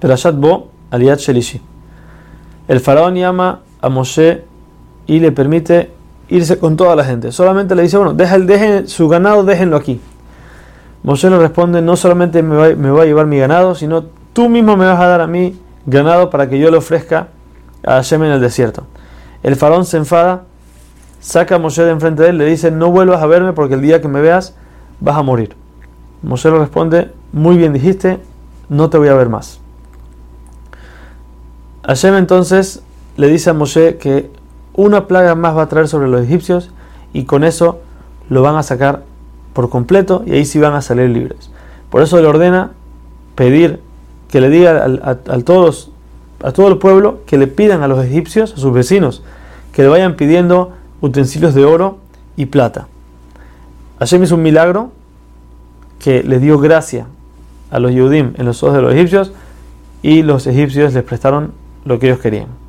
Perashat Bo, Aliyat Shelishi. El faraón llama a Moshe y le permite irse con toda la gente. Solamente le dice, bueno, deja el, su ganado, déjenlo aquí. Moshe le responde, no solamente me va a llevar mi ganado, sino tú mismo me vas a dar a mí ganado para que yo le ofrezca a Hashem en el desierto. El faraón se enfada, saca a Moshe de enfrente de él, le dice, no vuelvas a verme porque el día que me veas vas a morir. Moshe le responde, muy bien dijiste, no te voy a ver más. Hashem entonces le dice a Moshe que una plaga más va a traer sobre los egipcios y con eso lo van a sacar por completo y ahí sí van a salir libres. Por eso le ordena pedir que le diga a, todos, a todo el pueblo que le pidan a los egipcios, a sus vecinos, que le vayan pidiendo utensilios de oro y plata. Hashem hizo un milagro que le dio gracia a los Yudim en los ojos de los egipcios y los egipcios les prestaron lo que ellos querían.